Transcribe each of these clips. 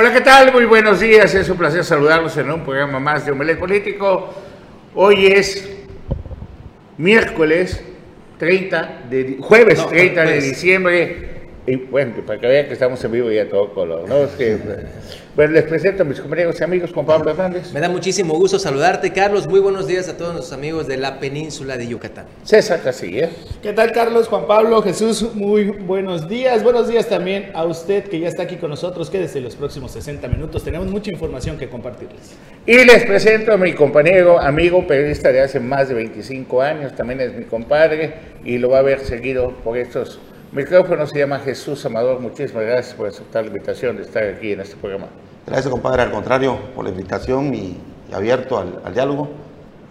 Hola, ¿qué tal? Muy buenos días. Es un placer saludarlos en un programa más de Omelet Político. Hoy es miércoles 30 de jueves 30 de diciembre y bueno, para que vean que estamos en vivo y a todo color, ¿no? Es que, bueno, les presento a mis compañeros y amigos, Juan Pablo Hernández. Me da muchísimo gusto saludarte, Carlos. Muy buenos días a todos nuestros amigos de la península de Yucatán. César Casilla. ¿Qué tal, Carlos? Juan Pablo, Jesús, muy buenos días. Buenos días también a usted que ya está aquí con nosotros. Quédese los próximos 60 minutos. Tenemos mucha información que compartirles. Y les presento a mi compañero, amigo, periodista de hace más de 25 años. También es mi compadre y lo va a ver seguido por estos micrófono se llama Jesús Amador. Muchísimas gracias por aceptar la invitación de estar aquí en este programa. Gracias, compadre. Al contrario, por la invitación y, abierto al, diálogo,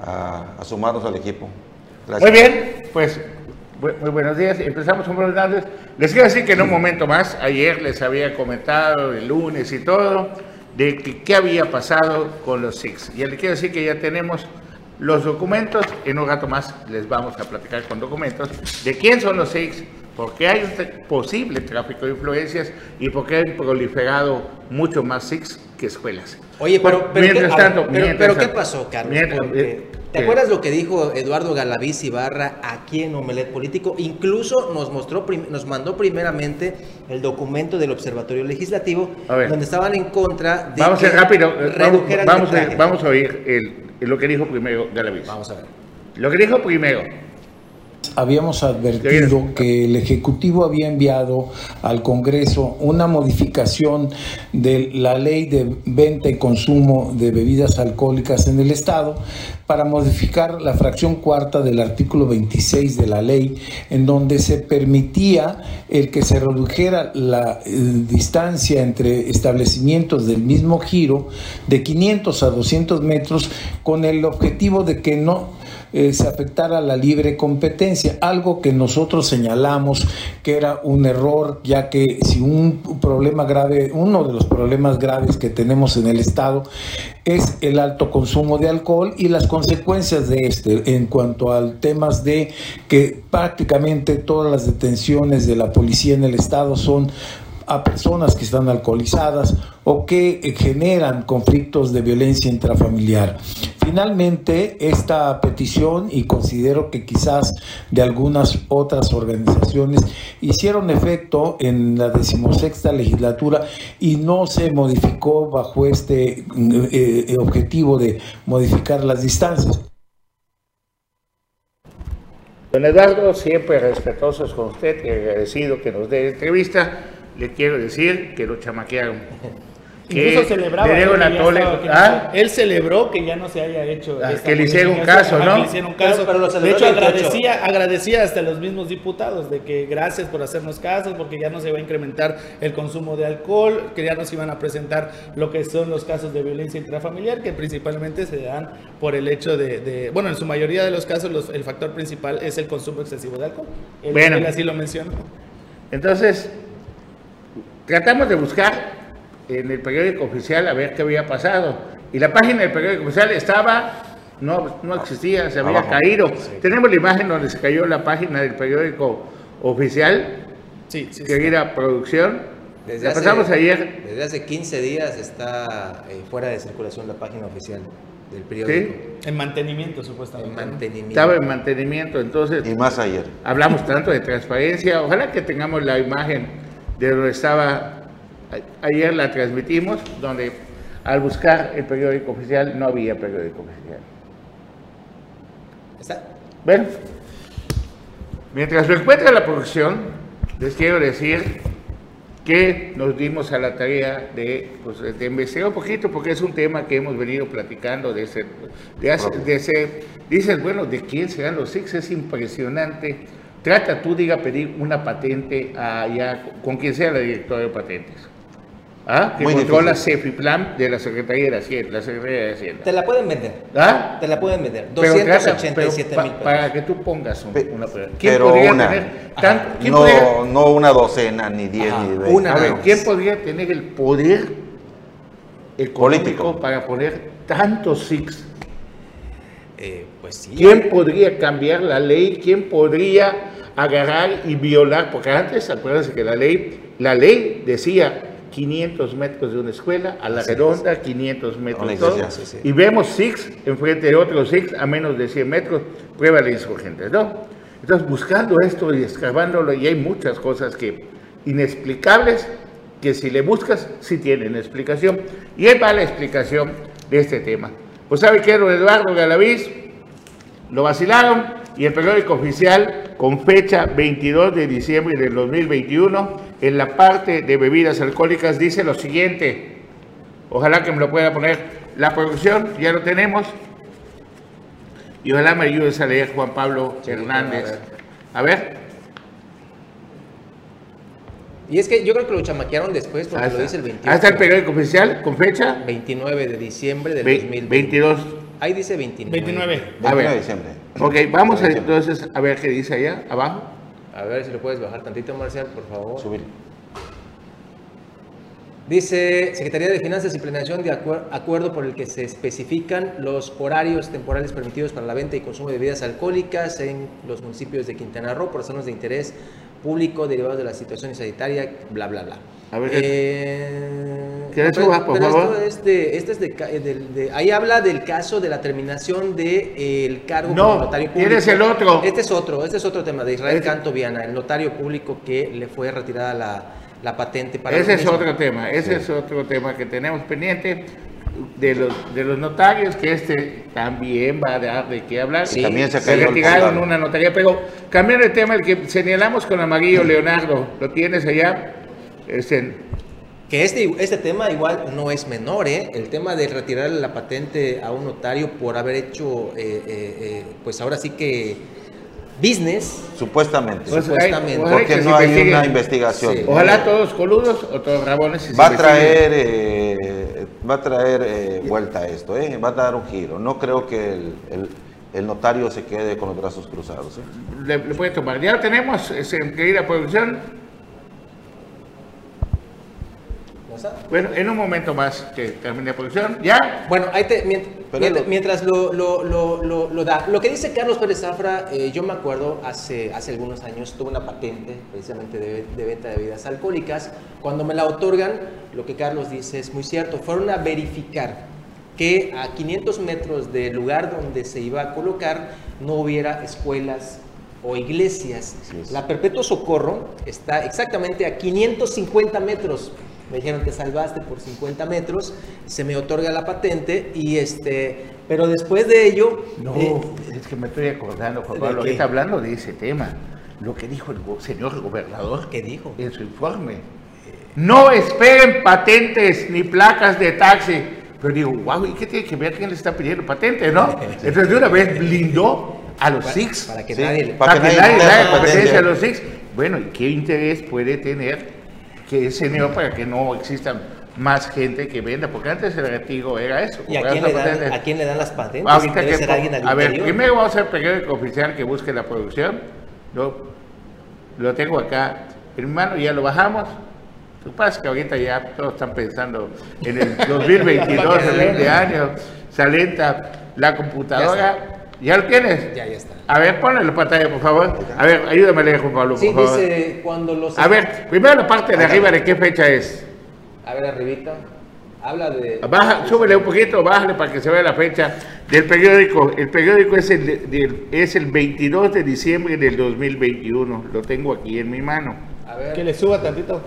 a, sumarnos al equipo. Gracias. Muy bien, pues muy buenos días. Empezamos con buenos días. Les quiero decir que en un momento más, ayer les había comentado, el lunes y todo, de que, qué había pasado con los SIX. Y les quiero decir que ya tenemos los documentos. En un rato más les vamos a platicar con documentos de quién son los SIX porque hay un posible tráfico de influencias y porque han proliferado mucho más SIX que escuelas. Oye, pero, pero, mientras ¿qué, tanto, pero, ¿qué pasó, Carlos? Eh, ¿Te acuerdas lo que dijo Eduardo Galaviz Ibarra aquí en Omelet Político? Incluso nos mostró, nos mandó primeramente el documento del Observatorio Legislativo, donde estaban en contra de vamos a rápido, eh, vamos, a, vamos a oír el, lo que dijo primero Galaviz. Vamos a ver. Lo que dijo primero, habíamos advertido que el Ejecutivo había enviado al Congreso una modificación de la ley de venta y consumo de bebidas alcohólicas en el Estado para modificar la fracción cuarta del artículo 26 de la ley, en donde se permitía el que se redujera la eh, distancia entre establecimientos del mismo giro de 500 a 200 metros con el objetivo de que no eh, se afectara la libre competencia, algo que nosotros señalamos que era un error, ya que si un problema grave, uno de los problemas graves que tenemos en el Estado es el alto consumo de alcohol y las consecuencias de este en cuanto al temas de que prácticamente todas las detenciones de la policía en el Estado son a personas que están alcoholizadas o que eh, generan conflictos de violencia intrafamiliar. Finalmente, esta petición, y considero que quizás de algunas otras organizaciones, hicieron efecto en la decimosexta legislatura y no se modificó bajo este eh, eh, objetivo de modificar las distancias. Don Eduardo, siempre respetuosos con usted y agradecido que nos dé entrevista le quiero decir que lo chamaquearon. Incluso celebraba. ¿Ah? Él celebró que ya no se haya hecho. Ah, que le hicieron caso, ¿no? caso. de hecho, agradecía, agradecía hasta los mismos diputados de que gracias por hacernos caso, porque ya no se va a incrementar el consumo de alcohol, que ya nos iban a presentar lo que son los casos de violencia intrafamiliar, que principalmente se dan por el hecho de, bueno, en su mayoría de los casos el factor principal es el consumo excesivo de alcohol. bueno, él así lo menciona. Entonces, Tratamos de buscar en el periódico oficial a ver qué había pasado. Y la página del periódico oficial estaba, no, no existía, se había caído. Tenemos la imagen donde se cayó la página del periódico oficial, sí, sí, que era producción. Desde hace, pasamos ayer. Desde hace 15 días está eh, fuera de circulación la página oficial del periódico. ¿Sí? En mantenimiento, supuestamente. En mantenimiento. Estaba en mantenimiento, entonces. Y más ayer. Hablamos tanto de transparencia. Ojalá que tengamos la imagen de donde estaba, ayer la transmitimos, donde al buscar el periódico oficial no había periódico oficial. ¿Está? Bueno, mientras lo encuentra la producción, les quiero decir que nos dimos a la tarea de, pues, de investigar un poquito, porque es un tema que hemos venido platicando de ese, de, ese, dices, bueno, ¿de quién serán los SIX? Es impresionante Trata tú, diga, pedir una patente allá, con quien sea la directora de patentes. ¿Ah? Que controla CEFIPLAN de la Secretaría de Hacienda, la Secretaría de Hacienda. Te la pueden vender. ¿Ah? Te la pueden vender. 287 mil pesos. Para que tú pongas una ¿Quién podría tener tanto, no, no una docena, ni diez, ni veinte. Una, a ver, ¿quién podría tener el poder económico Político. para poner tantos SIX? Eh, pues ¿Quién podría cambiar la ley? ¿Quién podría agarrar y violar, porque antes, acuérdense que la ley, la ley decía 500 metros de una escuela, a la redonda 500 metros. Todo, Y vemos SIX enfrente de otro SIX a menos de 100 metros, prueba de insurgentes, ¿no? Entonces, buscando esto y escarbándolo, y hay muchas cosas que inexplicables que si le buscas, sí tienen explicación. Y ahí va la explicación de este tema. Pues sabe que era Eduardo Galaviz, lo vacilaron y el periódico oficial con fecha 22 de diciembre del 2021 en la parte de bebidas alcohólicas dice lo siguiente. Ojalá que me lo pueda poner la producción, ya lo tenemos. Y ojalá me ayudes a leer Juan Pablo Hernández. A ver. Y es que yo creo que lo chamaquearon después porque lo dice el 21. Hasta el periódico oficial con fecha 29 de diciembre del 2022. Ahí dice 29. 29. A ver. de diciembre. Ok, vamos a, entonces a ver qué dice allá abajo. A ver si lo puedes bajar tantito, Marcial, por favor. Subir. Dice Secretaría de Finanzas y Planeación de acuerdo por el que se especifican los horarios temporales permitidos para la venta y consumo de bebidas alcohólicas en los municipios de Quintana Roo por razones de interés público derivados de la situación sanitaria, bla, bla, bla. A ver, eh, ¿qué suba, por favor? este, este es de, ahí habla del caso de la terminación del de, el cargo no, como notario público. ¿Quién es el otro? Este es otro, este es otro tema de Israel Canto Viana, el notario público que le fue retirada la, la patente para Ese es otro tema, ese es otro tema que tenemos pendiente de los, de los notarios, que este también va a dar de qué hablar. Sí, también se, se retiraron una notaría, pero cambiando el tema, el que señalamos con amarillo, Leonardo, ¿lo tienes allá? Este, que este, este tema igual no es menor, ¿eh? El tema de retirarle la patente a un notario por haber hecho, eh, eh, eh pues ahora sí que business. Supuestamente. Pues supuestamente. porque no hay una investigación. Ojalá todos coludos o todos rabones. Va a traer, eh, va a traer eh, vuelta a esto, ¿eh? va a dar un giro. No creo que el, el, notario se quede con los brazos cruzados. ¿eh? Le, puede tomar. Ya tenemos, querida producción, Bueno, en un momento más que termine la producción, ¿ya? Bueno, ahí te, mientras, lo, lo, lo, lo, da. Lo que dice Carlos Pérez Zafra, eh, yo me acuerdo hace, hace algunos años tuve una patente precisamente de, de, venta de bebidas alcohólicas. Cuando me la otorgan, lo que Carlos dice es muy cierto. Fueron a verificar que a 500 metros del lugar donde se iba a colocar no hubiera escuelas o iglesias. La Perpetuo Socorro está exactamente a 550 metros me dijeron que salvaste por 50 metros, se me otorga la patente y este, pero después de ello... No, eh, es que me estoy acordando, Juan Pablo, está hablando de ese tema, lo que dijo el señor gobernador. ¿Qué dijo? En su informe. No esperen patentes ni placas de taxi. Pero digo, wow, ¿y qué tiene que ver quién le está pidiendo patente, no? Entonces de una vez blindó a los SIX. Para que nadie, para, que nadie, nadie, a los SIX. Bueno, ¿y qué interés puede tener que ese señor para que no existan más gente que venda, porque antes el retigo era eso. ¿Y a quién, le dan, a quién, le dan, las patentes? Ahorita que, alguien a ver, primero vamos a hacer periódico oficial que busque la producción. Yo lo tengo acá hermano, ya lo bajamos. Lo que pasa es que ahorita ya todos están pensando en el 2022, el 20 años, se alenta la computadora. ¿Ya lo tienes? Ya, ya está. A ver, ponle la pantalla, por favor. A ver, ayúdame Juan Pablo, sí, dice cuando los... A ver, primero la parte de arriba, ¿de qué fecha es? A ver, arribita. Habla de... Baja, súbele un poquito, bájale para que se vea la fecha del periódico. El periódico es el, es el 22 de diciembre del 2021. Lo tengo aquí en mi mano. A ver. Que le suba tantito.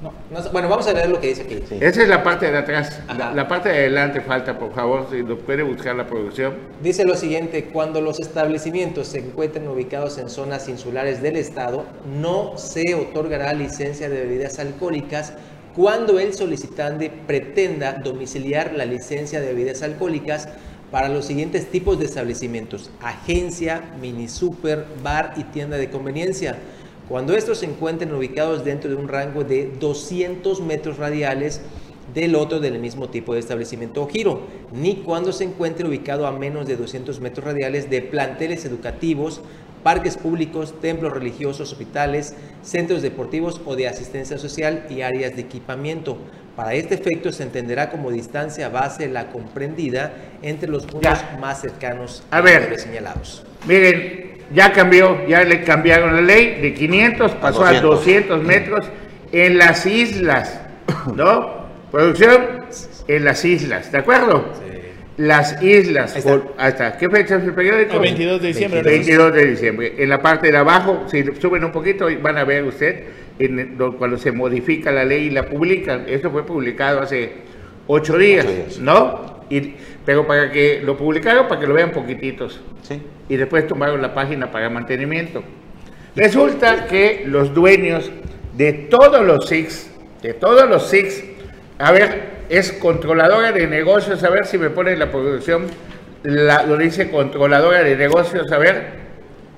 No. bueno, vamos a leer lo que dice aquí. Esa es la parte de atrás. La, parte de adelante falta, por favor, si lo puede buscar la producción. Dice lo siguiente, cuando los establecimientos se encuentren ubicados en zonas insulares del Estado, no se otorgará licencia de bebidas alcohólicas cuando el solicitante pretenda domiciliar la licencia de bebidas alcohólicas para los siguientes tipos de establecimientos, agencia, mini super, bar y tienda de conveniencia cuando estos se encuentren ubicados dentro de un rango de 200 metros radiales del otro del mismo tipo de establecimiento o giro, ni cuando se encuentre ubicado a menos de 200 metros radiales de planteles educativos, parques públicos, templos religiosos, hospitales, centros deportivos o de asistencia social y áreas de equipamiento. Para este efecto se entenderá como distancia base la comprendida entre los puntos más cercanos a, ver, señalados. Miren, ya cambió, ya le cambiaron la ley, de 500 pasó a 200, metros en las islas. ¿no? Producción en las islas, ¿de acuerdo? Las islas, hasta ¿qué fecha es el periódico? El 22 de diciembre. 22 de diciembre. En la parte de abajo, si suben un poquito, van a ver usted en, cuando se modifica la ley y la publican. Esto fue publicado hace ocho días, ¿no? Y, pero para que lo publicaron, para que lo vean poquititos. Sí. Y después tomaron la página para mantenimiento. Resulta que los dueños de todos los SIX, de todos los SIX, a ver, es controladora de negocios, a ver si me pone la producción, lo dice controladora de negocios, a ver,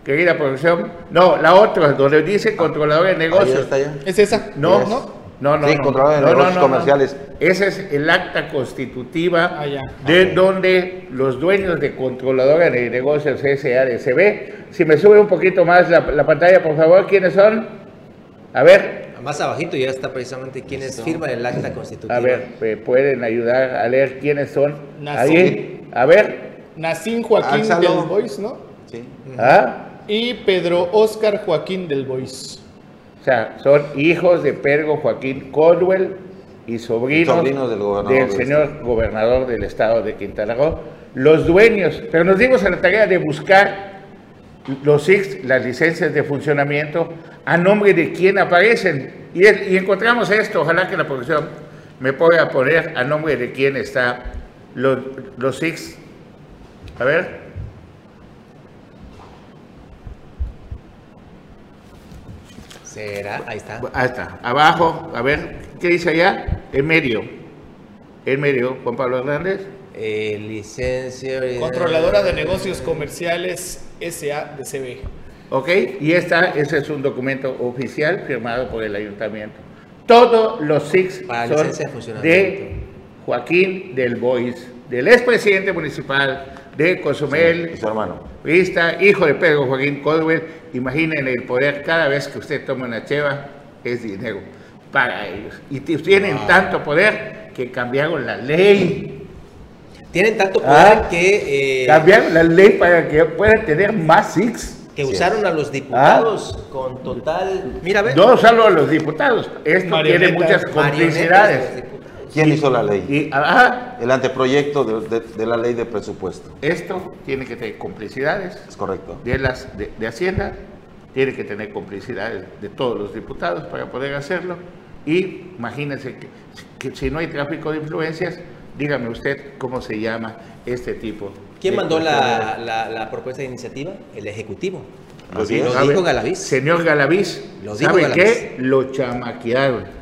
querida producción. No, la otra, donde dice controladora de negocios. ¿Es esa? No, no. No, no, sí, controladora de negocios comerciales. Ese es el acta constitutiva ah, de donde los dueños de controladora de negocios SADCB. Si me sube un poquito más la, la pantalla, por favor, ¿quiénes son? A ver, más abajito ya está precisamente quienes firman el acta constitutiva. A ver, pueden ayudar a leer quiénes son. Ahí, a ver. Nacín Joaquín del Bois, ¿no? Sí. ¿Ah? Y Pedro Oscar Joaquín del Bois. O sea, son hijos de Pedro Joaquín Caldwell y sobrinos, del, señor gobernador del estado de Quintana Roo. Los dueños, pero nos dimos a la tarea de buscar los SIX, las licencias de funcionamiento, a nombre de quién aparecen. Y, encontramos esto, ojalá que la producción me pueda poner a nombre de quién está los, los. A ver. ¿Será? Ahí está. Ahí está. Abajo, a ver, ¿qué dice allá? En medio. En medio, Juan Pablo Hernández. Eh, licencia. Controladora de negocios comerciales SADCB. ¿Ok? Y esta, ese es un documento oficial firmado por el ayuntamiento. Todos los SIX son de Joaquín del Bois, del expresidente municipal de Cozumel, su hermano. Vista, hijo de Pedro Joaquín Codwell. Imaginen el poder, cada vez que usted toma una cheva, es dinero para ellos. Y tienen tanto poder que cambiaron la ley tienen tanto poder ah, que... Eh, cambiaron la ley para que puedan tener más SIX. Que usaron a los diputados ah. con total... Mira, ve. No solo a los diputados. Esto tiene muchas complicidades. ¿Quién hizo la ley? Ah, El anteproyecto de, la ley de presupuesto. Esto tiene que tener complicidades. Es correcto. De, las, de, Hacienda, tiene que tener complicidades de todos los diputados para poder hacerlo. Y imagínense que si no hay tráfico de influencias, Dígame usted cómo se llama este tipo. ¿Quién mandó la, propuesta de iniciativa? El Ejecutivo. Lo, dijo Galaviz. Señor Galaviz, ¿sabe qué? Lo chamaquearon.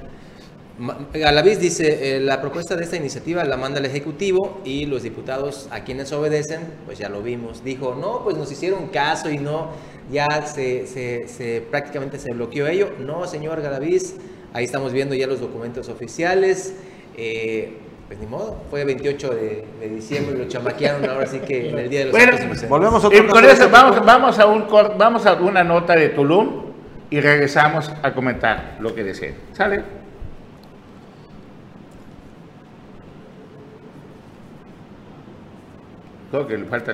Galaviz dice, eh, la propuesta de esta iniciativa la manda el Ejecutivo y los diputados a quienes obedecen, pues ya lo vimos. Dijo, no, pues nos hicieron caso y no, ya se, se prácticamente se bloqueó ello. No, señor Galaviz, ahí estamos viendo ya los documentos oficiales. Eh, pues ni modo, fue 28 de, diciembre, lo chamaquearon ahora sí que en el día de los bueno, volvemos a con eso, vamos, vamos, a un, vamos a una nota de Tulum y regresamos a comentar lo que deseen. ¿Sale? Todo que le falta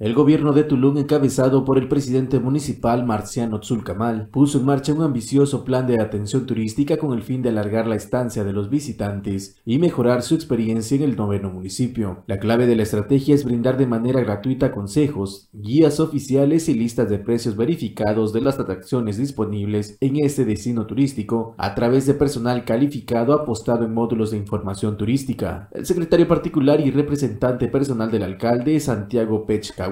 el gobierno de Tulum, encabezado por el presidente municipal Marciano Tzulcamal, puso en marcha un ambicioso plan de atención turística con el fin de alargar la estancia de los visitantes y mejorar su experiencia en el noveno municipio. La clave de la estrategia es brindar de manera gratuita consejos, guías oficiales y listas de precios verificados de las atracciones disponibles en este destino turístico a través de personal calificado apostado en módulos de información turística. El secretario particular y representante personal del alcalde, Santiago Pechka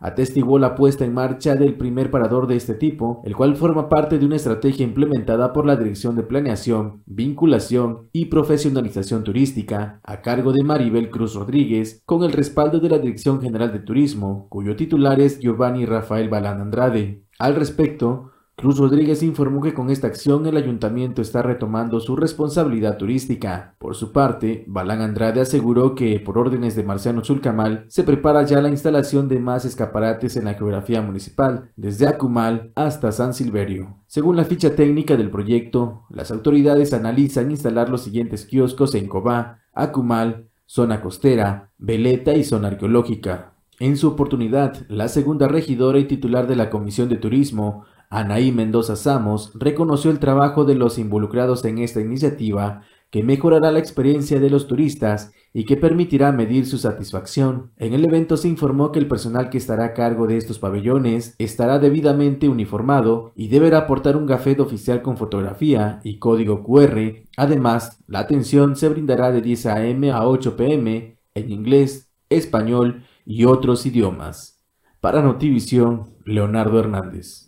Atestiguó la puesta en marcha del primer parador de este tipo, el cual forma parte de una estrategia implementada por la Dirección de Planeación, Vinculación y Profesionalización Turística, a cargo de Maribel Cruz Rodríguez, con el respaldo de la Dirección General de Turismo, cuyo titular es Giovanni Rafael Balán Andrade. Al respecto, Cruz Rodríguez informó que con esta acción el ayuntamiento está retomando su responsabilidad turística. Por su parte, Balán Andrade aseguró que, por órdenes de Marciano Zulcamal, se prepara ya la instalación de más escaparates en la geografía municipal, desde Acumal hasta San Silverio. Según la ficha técnica del proyecto, las autoridades analizan instalar los siguientes kioscos en Cobá, Acumal, zona costera, Veleta y zona arqueológica. En su oportunidad, la segunda regidora y titular de la Comisión de Turismo, Anaí Mendoza Samos reconoció el trabajo de los involucrados en esta iniciativa que mejorará la experiencia de los turistas y que permitirá medir su satisfacción. En el evento se informó que el personal que estará a cargo de estos pabellones estará debidamente uniformado y deberá aportar un gafet oficial con fotografía y código QR. Además, la atención se brindará de 10 a.m. a 8 p.m. en inglés, español y otros idiomas. Para Notivisión, Leonardo Hernández.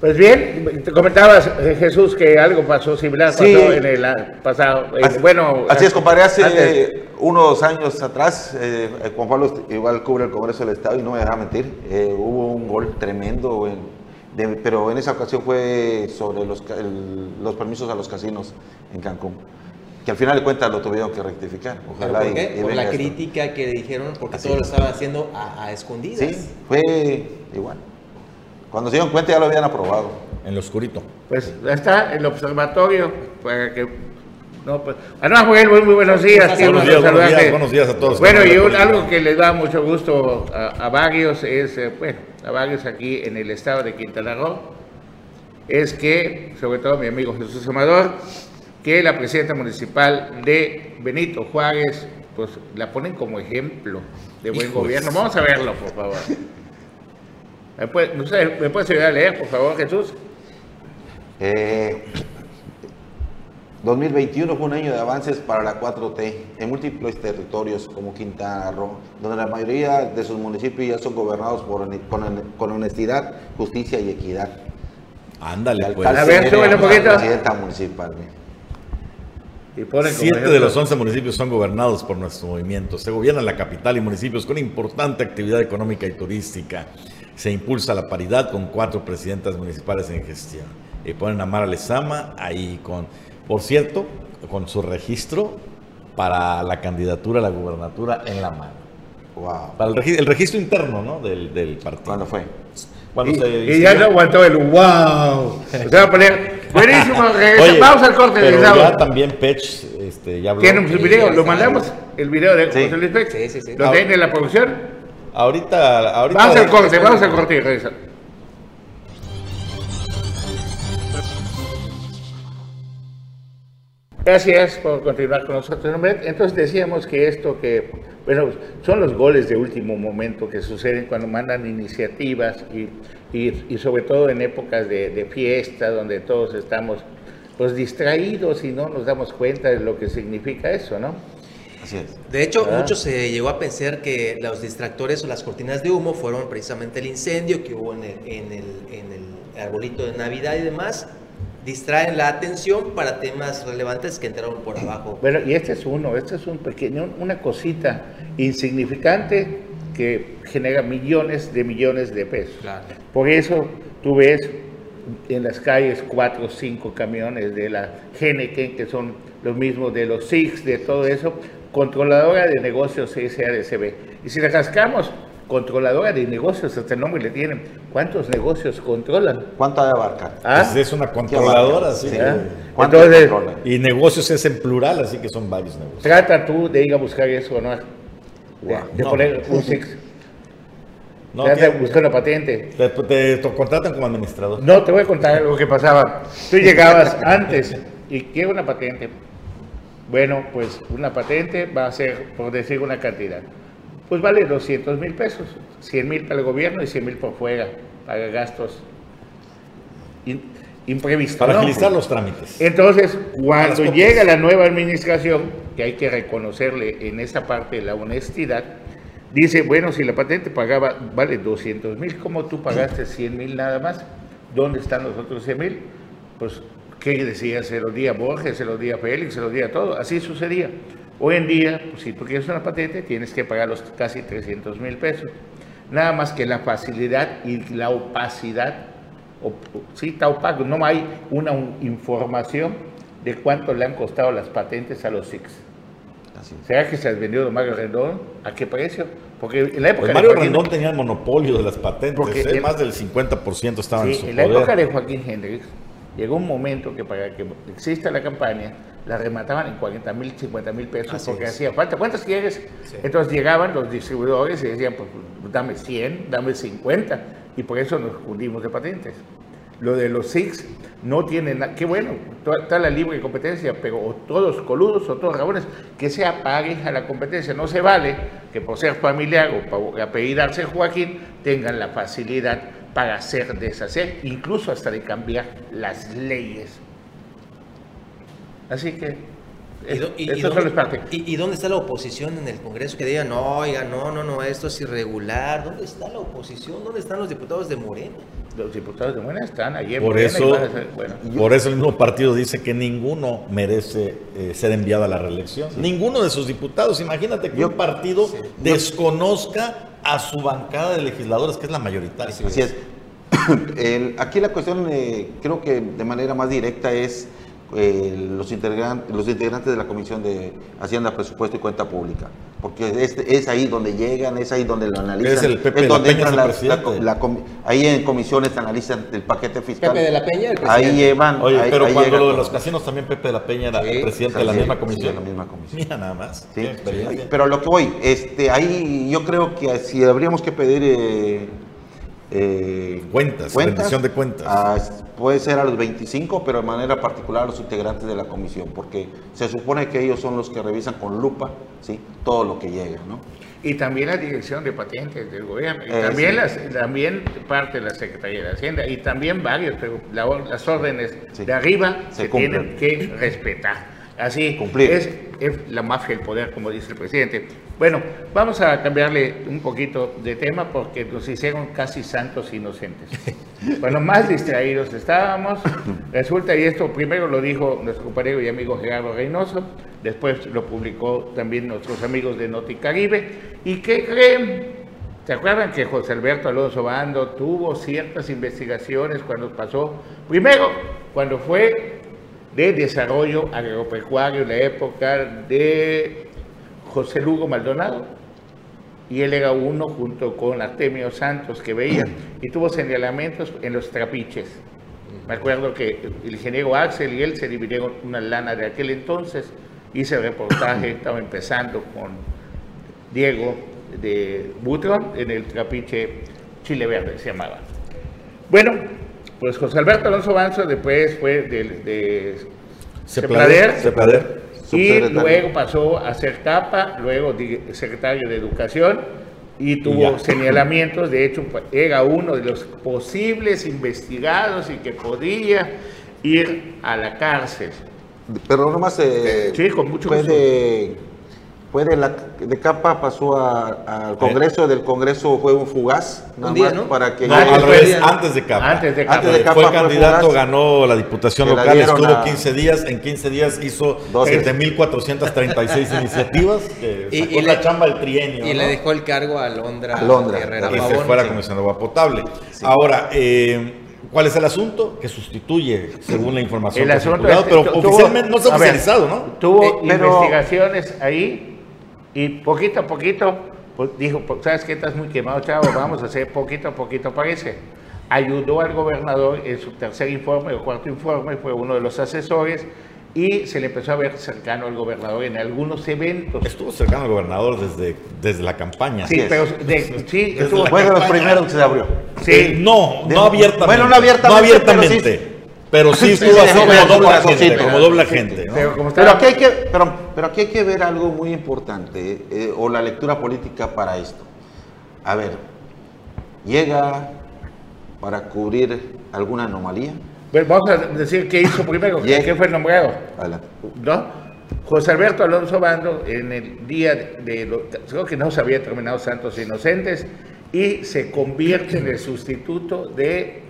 Pues bien, te comentabas, eh, Jesús, que algo pasó similar pasó en el pasado. Eh, así, bueno, así es, compadre. Hace unos años atrás, eh, Juan Pablo igual cubre el Congreso del Estado y no me deja mentir, hubo un gol tremendo, pero en esa ocasión fue sobre los, los permisos a los casinos en Cancún que al final de cuentas lo tuvieron que rectificar. Ojalá ¿Por qué? Por la crítica que dijeron, porque todo lo estaban haciendo a, a escondidas. Sí, fue igual. Cuando se dieron cuenta ya lo habían aprobado. En lo oscurito. Pues ya está, el observatorio, para que no, pues, ah, muy, buenos días. Buenos días, buenos días, buenos días, a todos. Bueno, y algo que les da mucho gusto a, a Barrios es, eh, bueno, a Barrios aquí en el estado de Quintana Roo, es que, sobre todo mi amigo Jesús Amador, que la presidenta municipal de Benito Juárez, pues la ponen como ejemplo de buen gobierno. Vamos a verlo, por favor. ¿Me puede, ¿Me puedes ayudar a leer, por favor, Jesús? 2021 eh, fue un año de avances para la 4T en múltiples territorios como Quintana Roo, donde la mayoría de sus municipios ya son gobernados por, con, honestidad, justicia y equidad. Ándale, pues. A ver, súbele un poquito. Presidenta municipal. Siete de los once municipios son gobernados por nuestro movimiento. Se gobierna la capital y municipios con importante actividad económica y turística se impulsa la paridad con cuatro presidentas municipales en gestión. Y ponen a Mara Lezama ahí con, por cierto, con su registro para la candidatura a la gubernatura en la mano. Wow. Para el, registro, interno, ¿no? Del, del partido. ¿Cuándo fue? y, y ya no aguantó el wow. Se va a poner. Buenísimo, Oye, vamos al corte pero ya también Pech este, ya habló. Tiene un video, lo mandamos, el video de José Luis Pech. Sí, sí, sí. ¿Lo tiene la producción? Ahorita, ahorita. Vamos al corte, vamos al corte y regresa. Gracias por continuar con nosotros. Entonces decíamos que esto que, bueno, son los goles de último momento que suceden cuando mandan iniciativas y, y, sobre todo en épocas de, de, fiesta donde todos estamos pues distraídos y no nos damos cuenta de lo que significa eso, ¿no? De hecho, muchos ah. mucho se llegó a pensar que los distractores o las cortinas de humo fueron precisamente el incendio que hubo en el, en el, en el arbolito de Navidad y demás. Distraen la atención para temas relevantes que entraron por abajo. Bueno, y este es uno, este es un pequeño, una cosita insignificante que genera millones de millones de pesos. Por eso tú ves en las calles cuatro o cinco camiones de la Geneken, que son los mismos de los SIX, de todo eso, controladora de negocios SADCB. Y si le rascamos, controladora de negocios, hasta el nombre le tienen. ¿Cuántos negocios controlan? ¿Cuánto abarca? ¿Ah? Pues es una controladora, sí. Entonces, y negocios es en plural, así que son varios negocios. Trata tú de ir a buscar eso, ¿no? De, poner un SIX. No, te buscar una patente. Te, te, contratan como administrador. No, te voy a contar lo que pasaba. Tú llegabas antes y quiero una patente bueno, pues una patente va a ser, por decir una cantidad, pues vale 200 mil pesos, 100 mil para el gobierno y 100 mil por fuera, para gastos imprevistos. Para agilizar los trámites. Entonces, cuando llega la nueva administración, que hay que reconocerle en esta parte la honestidad, dice, bueno, si la patente pagaba, vale 200 mil, ¿cómo tú pagaste 100 mil nada más? ¿Dónde están los otros 100 mil? Pues ¿Qué decía? Se los di a Borges, se los di a Félix, se los di a todo. Así sucedía. Hoy en día, pues, si tú quieres una patente, tienes que pagar los casi 300 mil pesos. Nada más que la facilidad y la opacidad, o, sí, está opaco, no hay una información de cuánto le han costado las patentes a los SIX. ¿Será que se ha vendido Mario Rendón? ¿A qué precio? Porque en la época pues Mario Rendón tenía el monopolio de las patentes, porque ¿eh? más del 50% estaban en su en la época de Joaquín Hendrix, Llegó un momento que para que exista la campaña, la remataban en 40 mil, 50 mil pesos porque hacía falta. ¿Cuántas quieres? Entonces llegaban los distribuidores y decían, pues dame 100, dame 50. y por eso nos hundimos de patentes. Lo de los SIX no tiene nada, qué bueno, está la libre competencia, pero o todos coludos o todos rabones, que se apaguen a la competencia. No se vale que por ser familiar o por apellidarse Joaquín tengan la facilidad para hacer, deshacer, incluso hasta de cambiar las leyes. Así que ¿Y, y, dónde, está la oposición en el Congreso que digan, no, oiga, no, no, no, esto es irregular? ¿Dónde está la oposición? ¿Dónde están los diputados de Morena? Los diputados de Morena están ayer. Por eso, por eso el mismo partido dice que ninguno merece eh, ser enviado a la reelección. Ninguno de sus diputados. Imagínate que un partido desconozca a su bancada de legisladores, que es la mayoritaria. Así es. aquí la cuestión, eh, creo que de manera más directa es eh, los, integrantes, los integrantes de la Comisión de Hacienda, Presupuesto y Cuenta Pública. Porque es, es ahí donde llegan, es ahí donde lo analizan. Es el Pepe de la Peña la, Ahí en comisiones analizan el paquete fiscal. Pepe de la Peña, el Ahí llevan. Oye, pero cuando lo de los casinos también Pepe de la Peña era el presidente de la misma comisión. la misma comisión. Mira, nada más. Pero lo que voy, este, ahí yo creo que si habríamos que pedir. Eh, eh, cuentas, rendición de cuentas. puede ser a los 25, pero de manera particular a los integrantes de la comisión, porque se supone que ellos son los que revisan con lupa ¿sí? todo lo que llega. ¿no? Y también la dirección de patentes del gobierno, y también, las, también parte de la Secretaría de Hacienda, y también varios, pero las órdenes de arriba se, tienen que respetar. Así Cumplir. Es, es la mafia el poder, como dice el presidente. Bueno, vamos a cambiarle un poquito de tema porque nos hicieron casi santos inocentes. Bueno, más distraídos estábamos. Resulta, y esto primero lo dijo nuestro compañero y amigo Gerardo Reynoso, después lo publicó también nuestros amigos de Noti Caribe. ¿Y qué creen? ¿Se acuerdan que José Alberto Alonso Bando tuvo ciertas investigaciones cuando pasó? Primero, cuando fue de desarrollo agropecuario en la época de José Lugo Maldonado. Y él era uno junto con Artemio Santos que veía y tuvo señalamientos en los trapiches. Me acuerdo que el ingeniero Axel y él se dividieron una lana de aquel entonces. Hice reportaje, estaba empezando con Diego de Butron en el trapiche Chile Verde, se llamaba. Bueno, pues José Alberto Alonso Banzo después fue de, de Seplader, y luego pasó a ser tapa, luego secretario de Educación y tuvo señalamientos, de hecho era uno de los posibles investigados y que podía ir a la cárcel. Pero nomás eh, sí, con mucho fue de, la, de capa, pasó al Congreso, del Congreso fue un fugaz, nada un más, ¿no? para que... No, al revés, antes de capa. Antes de capa. fue candidato, ganó la diputación local, estuvo 15 días, en 15 días hizo 7.436 iniciativas, que y, y la chamba del trienio. Y le dejó el cargo a Londra, Londra Herrera Y se fue a la Comisión de Agua Potable. Ahora, eh, ¿Cuál es el asunto? Que sustituye, según la información. El asunto pero oficialmente no se ha oficializado, ¿no? Tuvo eh, investigaciones ahí y poquito a poquito, pues dijo, pues, ¿sabes qué? Estás muy quemado, chavo, vamos a hacer poquito a poquito, parece. Ayudó al gobernador en su tercer informe o cuarto informe, fue uno de los asesores, y se le empezó a ver cercano al gobernador en algunos eventos. Estuvo cercano al gobernador desde, desde la campaña. Sí, pero sí, estuvo fue de los primeros que se abrió. Sí. Eh, no, no abiertamente. Bueno, no abiertamente. No abiertamente. Pero sí estuvo así como doble agente, como doble agente. Pero, aquí hay que, pero, pero, aquí hay que ver algo muy importante, eh, o la lectura política para esto. A ver, llega para cubrir alguna anomalía. vamos a decir qué hizo primero, qué fue el nombrado. ¿No? José Alberto Alonso Bando, en el día de, creo que no se había terminado Santos Inocentes, y se convierte en el sustituto de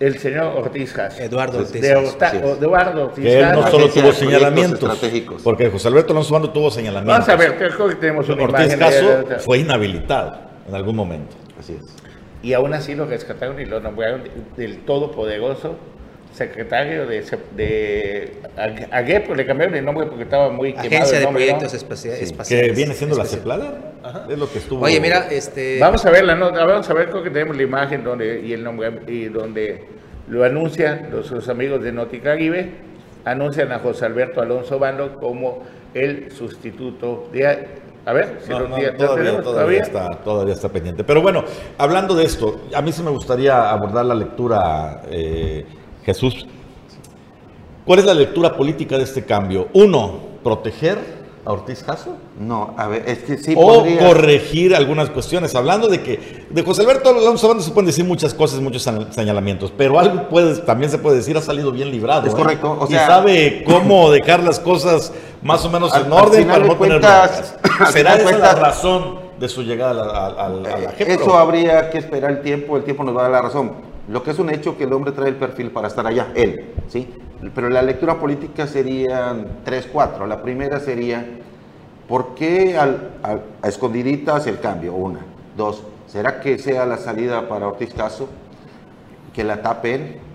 el señor Ortiz Haas. Eduardo Ortiz Eduardo Ortiz Que él no solo tuvo señalamientos, porque José Alberto Alonso Bando tuvo señalamientos. Vamos a ver, creo que tenemos una Ortiz Caso fue inhabilitado en algún momento. Así es. Y aún así lo rescataron y lo nombraron del todopoderoso secretario de, de a, le cambiaron el nombre porque estaba muy quemado Agencia de Proyectos Espaciales. Que viene siendo la CEPLADA, es lo que estuvo. Oye, mira, este... Vamos a ver la nota, vamos a ver, creo que tenemos la imagen donde, y el nombre, y donde lo anuncian los, amigos de Noti anuncian a José Alberto Alonso Bando como el sustituto de A ver, si todavía, está, todavía está pendiente. Pero bueno, hablando de esto, a mí sí me gustaría abordar la lectura, eh, Jesús. ¿Cuál es la lectura política de este cambio? Uno, proteger a Ortiz Caso? No, a ver, es que sí. O corregir algunas cuestiones. Hablando de que de José Alberto Alonso se pueden decir muchas cosas, muchos señalamientos, pero algo puede, también se puede decir ha salido bien librado. Es ¿eh? correcto. O sea, y sabe cómo dejar las cosas más o menos en orden para no tener ¿Será esa la razón de su llegada a la, Eso habría que esperar el tiempo, el tiempo nos va a dar la razón. Lo que es un hecho que el hombre trae el perfil para estar allá, él, ¿sí? Pero la lectura política serían tres, cuatro. La primera sería, ¿por qué a escondiditas el cambio? Una. Dos, ¿será que sea la salida para Ortiz Caso? Que la tapen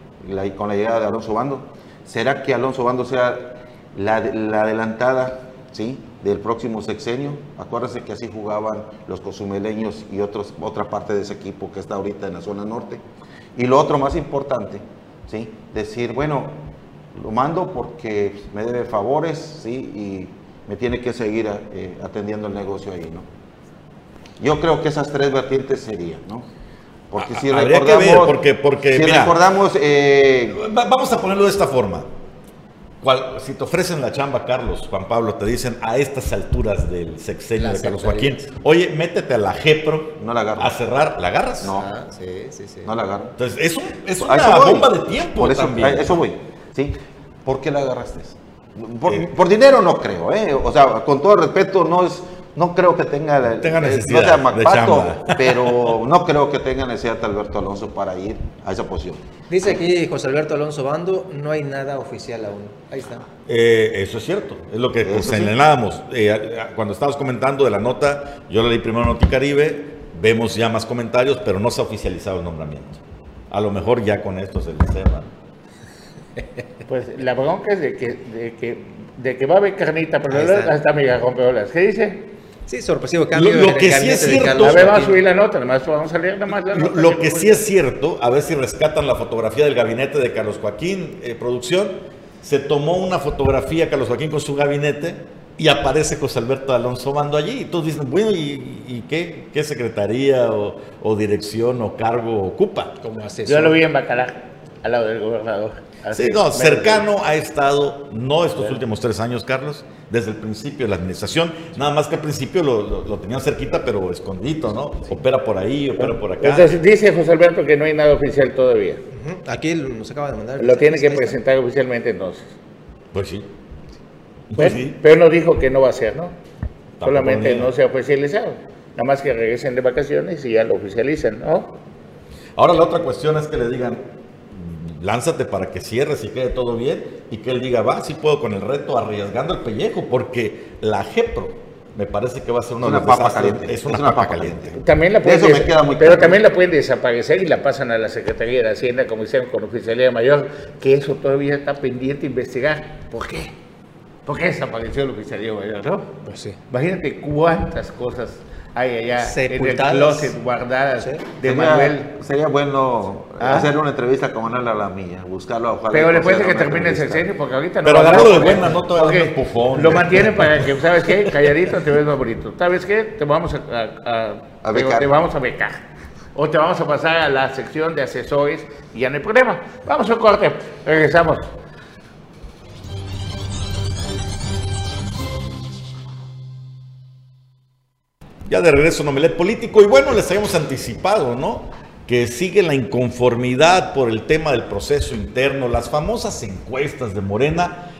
con la llegada de Alonso Bando. ¿Será que Alonso Bando sea la, adelantada ¿sí? del próximo sexenio? Acuérdense que así jugaban los cozumeleños y otros, otra parte de ese equipo que está ahorita en la zona norte. Y lo otro más importante, ¿sí? decir, bueno, lo mando porque me debe favores, ¿sí? Y me tiene que seguir eh, atendiendo el negocio ahí, ¿no? Yo creo que esas tres vertientes serían, ¿no? Porque si recordamos... porque, porque, si recordamos... Eh, vamos a ponerlo de esta forma. Si te ofrecen la chamba, Carlos, Juan Pablo, te dicen a estas alturas del sexenio de Carlos Joaquín, oye, métete a la GEPRO no la a cerrar, ¿la agarras? No, ah, sí, sí, sí. no la agarro. Entonces, es, es una bomba de tiempo Por eso, también. eso voy. ¿sí? ¿Por qué la agarraste? Por, dinero no creo, ¿eh? O sea, con todo respeto, no es, no creo que tenga, tenga necesidad no sea Macpato, pero no creo que tenga necesidad de Alberto Alonso para ir a esa posición. Dice aquí José Alberto Alonso Bando, no hay nada oficial aún. Ahí está. Eh, eso es cierto, es lo que señalábamos. Eh, cuando estabas comentando de la nota, yo leí primero Noticaribe, vemos ya más comentarios, pero no se ha oficializado el nombramiento. A lo mejor ya con esto se le cierra. Pues la bronca es de que, de que, de que va a haber carnita, pero hasta está mi peolas. ¿Qué dice? Sí, sorpresivo cambio. Lo, que sí es cierto. A ver, vamos a subir la nota, nomás vamos a leer nomás la nota. Lo, que sí es cierto, a ver si rescatan la fotografía del gabinete de Carlos Joaquín, eh, producción. Se tomó una fotografía Carlos Joaquín con su gabinete y aparece José Alberto Alonso Bando allí. Y todos dicen, bueno, ¿y, qué, qué, secretaría o, dirección o cargo ocupa? Como Yo lo vi en Bacalar, al lado del gobernador sí, no, cercano ha estado, no estos últimos tres años, Carlos, desde el principio de la administración, nada más que al principio lo, tenían cerquita, pero escondito, ¿no? Opera por ahí, opera por acá. Entonces, dice José Alberto que no hay nada oficial todavía. Aquí nos acaba de mandar. Lo tiene que presentar oficialmente entonces. Pues sí. Pues sí. Pero no dijo que no va a ser, ¿no? Solamente no se ha oficializado. Nada más que regresen de vacaciones y ya lo oficializan, ¿no? Ahora la otra cuestión es que le digan, lánzate para que cierres y quede todo bien y que él diga, va, sí puedo con el reto, arriesgando el pellejo, porque la GEPRO me parece que va a ser una papa caliente. Es una, papa, caliente. También la pueden pero también la pueden desaparecer y la pasan a la Secretaría de Hacienda, como hicieron con Oficialía Mayor, que eso todavía está pendiente de investigar. ¿Por qué? ¿Por qué desapareció la Oficialía Mayor? ¿no? Pues sí. Imagínate cuántas cosas hay allá en el closet guardadas de sería, Manuel. Sería bueno ¿Ah? hacer una entrevista con Manuel a la mía, buscarlo a Pero después de que termine el sexenio, porque ahorita no. Pero agarrado de buena, no te okay. Lo mantienen para que, ¿sabes qué? Calladito te ves más bonito. ¿Sabes qué? Te vamos a, a, a, becar. Te vamos a becar. O te vamos a pasar a la sección de asesores y ya no hay problema. Vamos a un corte. Regresamos. Ya de regreso en Omelet Político. Y bueno, les habíamos anticipado, ¿no? Que sigue la inconformidad por el tema del proceso interno, las famosas encuestas de Morena,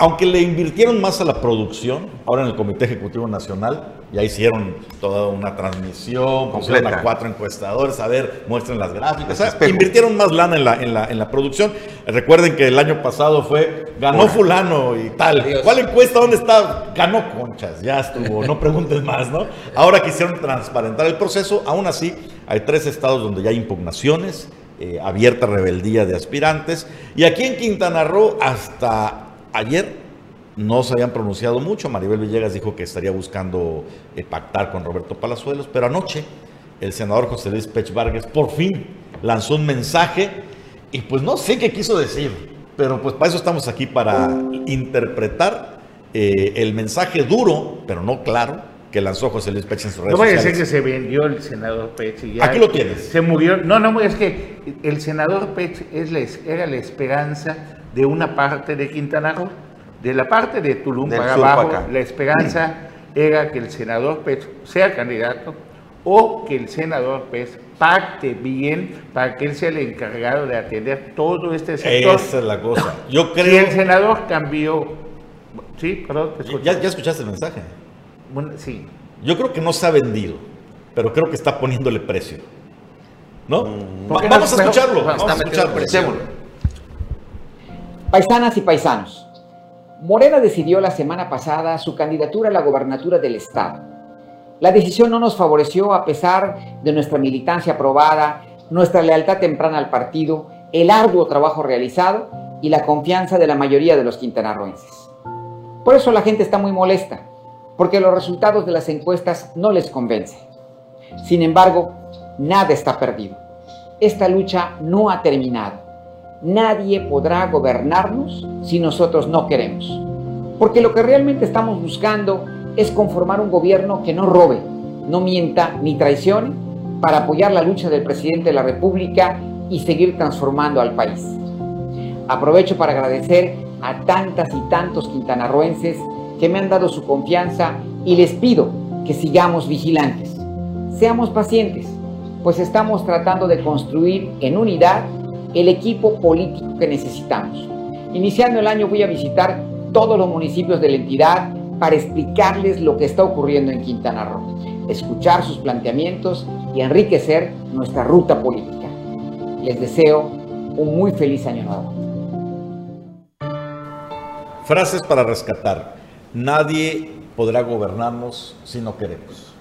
aunque le invirtieron más a la producción, ahora en el Comité Ejecutivo Nacional, ya hicieron toda una transmisión, pusieron a cuatro encuestadores, a ver, muestren las gráficas. invirtieron más lana en la, en, la, en la producción. Recuerden que el año pasado fue, ganó fulano y tal. ¿Cuál encuesta? ¿Dónde está? Ganó conchas, ya estuvo, no preguntes más, ¿no? Ahora quisieron transparentar el proceso, aún así hay tres estados donde ya hay impugnaciones, eh, abierta rebeldía de aspirantes, y aquí en Quintana Roo hasta ayer no se habían pronunciado mucho. Maribel Villegas dijo que estaría buscando eh, pactar con Roberto Palazuelos, pero anoche el senador José Luis Pech Vargas por fin lanzó un mensaje y pues no sé qué quiso decir, pero pues para eso estamos aquí, para interpretar eh, el mensaje duro, pero no claro, que lanzó José Luis Pech en su redes No voy a decir que se vendió el senador Pech. Y ya Aquí lo tienes. Se murió. No, no, es que el senador Pech es la, era la esperanza de una parte de Quintana Roo. De la parte de Tulum para abajo, la esperanza era que el senador Pech sea candidato o que el senador Pech pacte bien para que él sea el encargado de atender todo este sector. Esa es la cosa. Yo creo... Si el senador cambió... Sí, perdón. ¿Ya, ¿Ya escuchaste el mensaje? Bueno, sí. Yo creo que no se ha vendido, pero creo que está poniéndole precio. ¿No? Vamos, a escucharlo. Vamos a escucharlo. Paisanas y paisanos, Morena decidió la semana pasada su candidatura a la gobernatura del Estado. La decisión no nos favoreció a pesar de nuestra militancia aprobada, nuestra lealtad temprana al partido, el arduo trabajo realizado y la confianza de la mayoría de los quintanarroenses. Por eso la gente está muy molesta porque los resultados de las encuestas no les convencen. Sin embargo, nada está perdido. Esta lucha no ha terminado. Nadie podrá gobernarnos si nosotros no queremos. Porque lo que realmente estamos buscando es conformar un gobierno que no robe, no mienta ni traicione para apoyar la lucha del presidente de la República y seguir transformando al país. Aprovecho para agradecer a tantas y tantos quintanarroenses que me han dado su confianza y les pido que sigamos vigilantes. Seamos pacientes, pues estamos tratando de construir en unidad el equipo político que necesitamos. Iniciando el año voy a visitar todos los municipios de la entidad para explicarles lo que está ocurriendo en Quintana Roo, escuchar sus planteamientos y enriquecer nuestra ruta política. Les deseo un muy feliz año nuevo. Frases para rescatar nadie podrá gobernarnos si no queremos.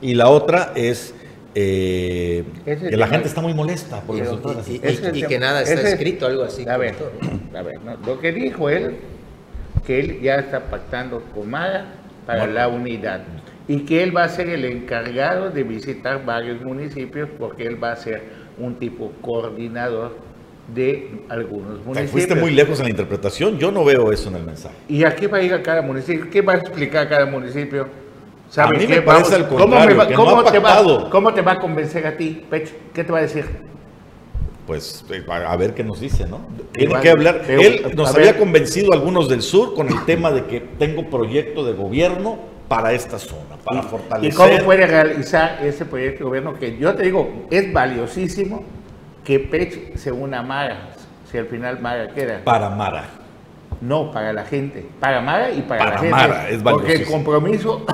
Y la otra es eh, que la gente está muy molesta por los resultados. Y, que nada está escrito, algo así. A ver, a ver lo que dijo él, que él ya está pactando con Mara para la unidad y que él va a ser el encargado de visitar varios municipios porque él va a ser un tipo coordinador de algunos municipios. fuiste muy lejos en la interpretación, yo no veo eso en el mensaje. ¿Y a qué va a ir a cada municipio? ¿Qué va a explicar a cada municipio? A mí me parece al contrario, ¿cómo, te va, ¿Cómo te va a convencer a ti, Pech? ¿Qué te va a decir? Pues eh, a ver qué nos dice, ¿no? Tiene que hablar. Él nos había convencido algunos del sur con el tema de que tengo proyecto de gobierno para esta zona, para fortalecer. ¿Y cómo puede realizar ese proyecto de gobierno que yo te digo es valiosísimo? que Pech se una a Mara, si al final Mara queda. Para Mara. No, para la gente. Para Mara y para, la gente. Mara, es Porque el compromiso